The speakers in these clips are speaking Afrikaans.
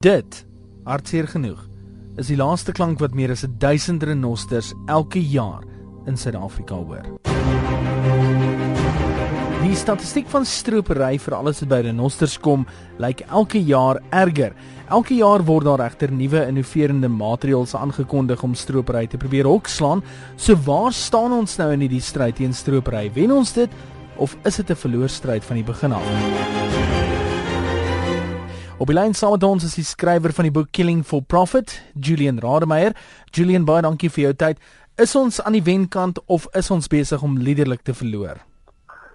Dit, hartseer genoeg, is die laaste klank wat meer as 1000 renosters elke jaar in Suid-Afrika hoor. Die statistiek van stropery vir alles wat by renosters kom, lyk elke jaar erger. Elke jaar word daar egter nuwe innoverende maatreëls aangekondig om stropery te probeer hokslaan. So waar staan ons nou in hierdie stryd teen stropery? Wen ons dit of is dit 'n verloorstryd van die begin af? Op die lyn saam met ons is die skrywer van die boek Killing for Profit, Julian Rademeier. Julian, baie dankie vir jou tyd. Is ons aan die wenkant of is ons besig om liderlik te verloor?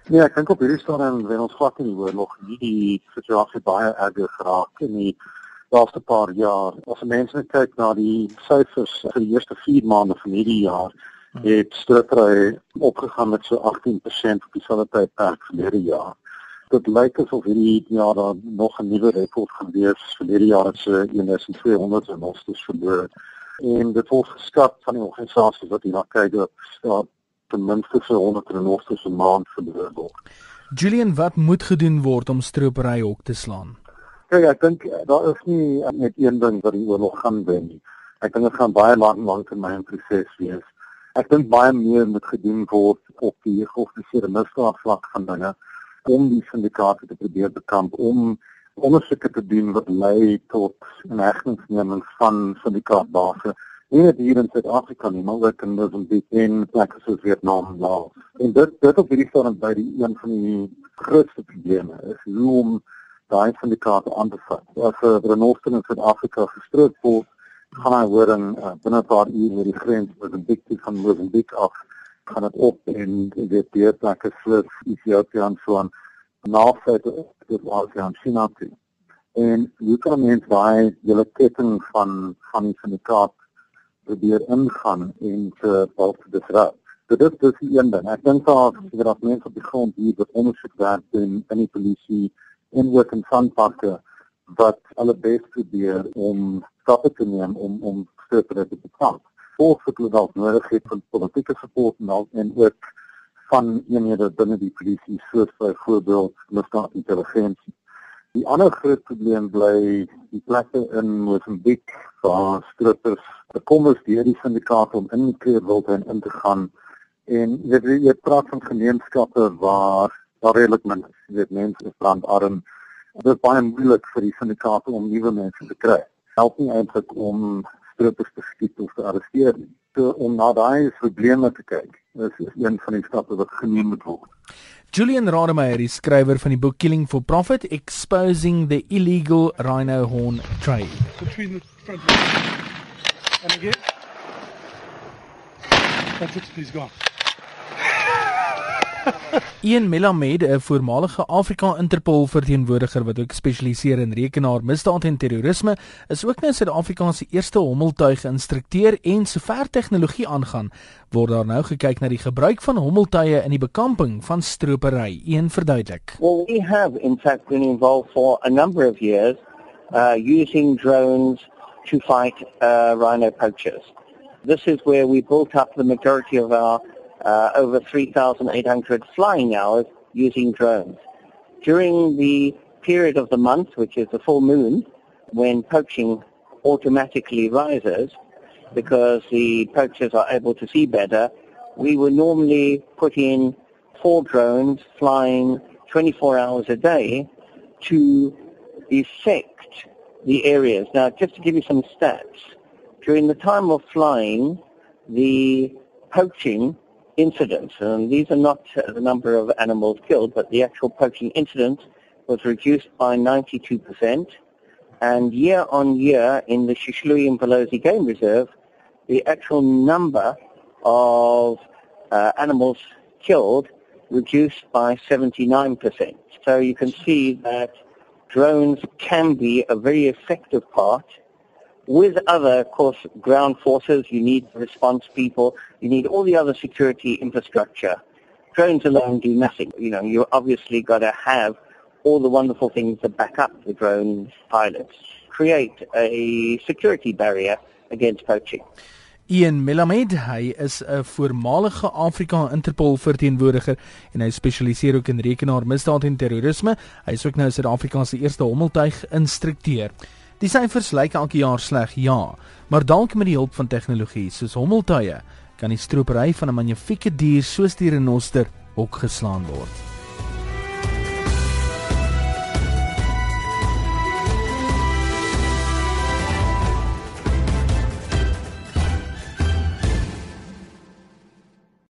Nee, ek dink op hierdie stadium wen ons glad nie die oorlog nie. Die situasie baie erger geraak in die laaste paar jaar. As mense kyk na die syfers vir die eerste 4 maande van hierdie jaar, het stropery opgegaan met so 18% op dieselfde tydperk verlede jaar dit lyk asof hierdie jaar daar nog 'n nuwe rekord gaan wees vir hierdie jaar se 1200 en ons het verloor. En dit word geskat van die organisasie wat hierna kyk dat daar ten minste so 100 en ons se maand verloor word. Julian, wat moet gedoen word om stropery hok te slaan? Kyk, ek dink daar is nie net een ding wat die oorlog gaan wen nie. Ek dink dit gaan baie lank lank termyn proses wees. Ek dink baie meer moet gedoen word op die georganiseerde misdaad vlak van dinge om die syndikaate te probeer bekamp om ondersoeke te doen wat lei tot 'n hegtenisneming van syndikaatbase nie net hier in Suid-Afrika nie maar ook in Mosambik en plekke soos Vietnam en Laos. En dit dit op hierdie stadium by die een van die grootste probleme is hoe om daai syndikaate aan te vat. As 'n renoster in Suid-Afrika gestroop word, gaan hy hoor in uh, binne 'n paar ure oor die grens met 'n bikkie van Mosambik af gaan dit op en dit weer plekke soos Ethiopië en so aan navorsing tot Asië en China toe. En hoe kan mense daai hele ketting van van die syndikaat probeer ingaan en te help disrupt? Dit is dus die een ding. Ek dink daar is dat mense op die grond hier wat ondersoek werk doen in die polisie en ook in sandparke wat alle bes probeer om stappe te neem om om sterker te bekamp volgens wat hulle dalk nodig het van politieke support en al en ook van eenhede binne die polisie soos byvoorbeeld misdaad intelligensie. Die ander groot probleem bly die plekke in Mosambik waar strippers kom ons deur die syndikaat om in die kleurwild in te gaan en jy weet jy praat van gemeenskappe waar daar redelik min is. Weet mense is brandarm. Dit is baie moeilik vir die syndikaat om nuwe mense te kry. Help nie eintlik om strippers te skiet of te arresteer nie. So om na daai probleme te kyk, is een van die stappe wat geneem moet word. Julian Rademeier, die skrywer van die boek Killing for Profit: Exposing the Illegal Rhino Horn Trade. Between the front and again. That's it, he's gone. Ian Melamed, 'n voormalige Afrika Interpol verteenwoordiger wat ook spesialiseer in rekenaar misdaad en terrorisme, is ook nou Suid-Afrika se eerste hommeltuig instrukteur en sover tegnologie aangaan, word daar nou gekyk na die gebruik van hommeltuie in die bekamping van stropery. Een verduidelik. Well, we have in fact been involved for a number of years uh using drones to fight uh rhino poachers. This is where we built up the majority of our uh, over 3,800 flying hours using drones. During the period of the month, which is the full moon, when poaching automatically rises, because the poachers are able to see better, we would normally put in four drones flying 24 hours a day to effect the areas. Now, just to give you some stats, during the time of flying, the poaching incidents, and these are not the number of animals killed, but the actual poaching incidents was reduced by 92%. And year on year in the Shishlui and Pelosi Game Reserve, the actual number of uh, animals killed reduced by 79%. So you can see that drones can be a very effective part with other, of course, ground forces, you need response people, you need all the other security infrastructure. Drones alone do nothing. You know, you obviously got to have all the wonderful things that back up the drone pilots. Create a security barrier against poaching. Ian Melamed, hy is 'n voormalige Afrika Interpol verteenwoordiger en hy spesialiseer ook in rekenaar misdaad en terrorisme. Hy is ook nou Suid-Afrika se eerste hommeltuig instrukteur. Die syfers lyk elke jaar sleg, ja, maar dalk met die hulp van tegnologie soos hommeltuie kan die stropery van 'n magnifieke dier soos die renoster ook geslaan word.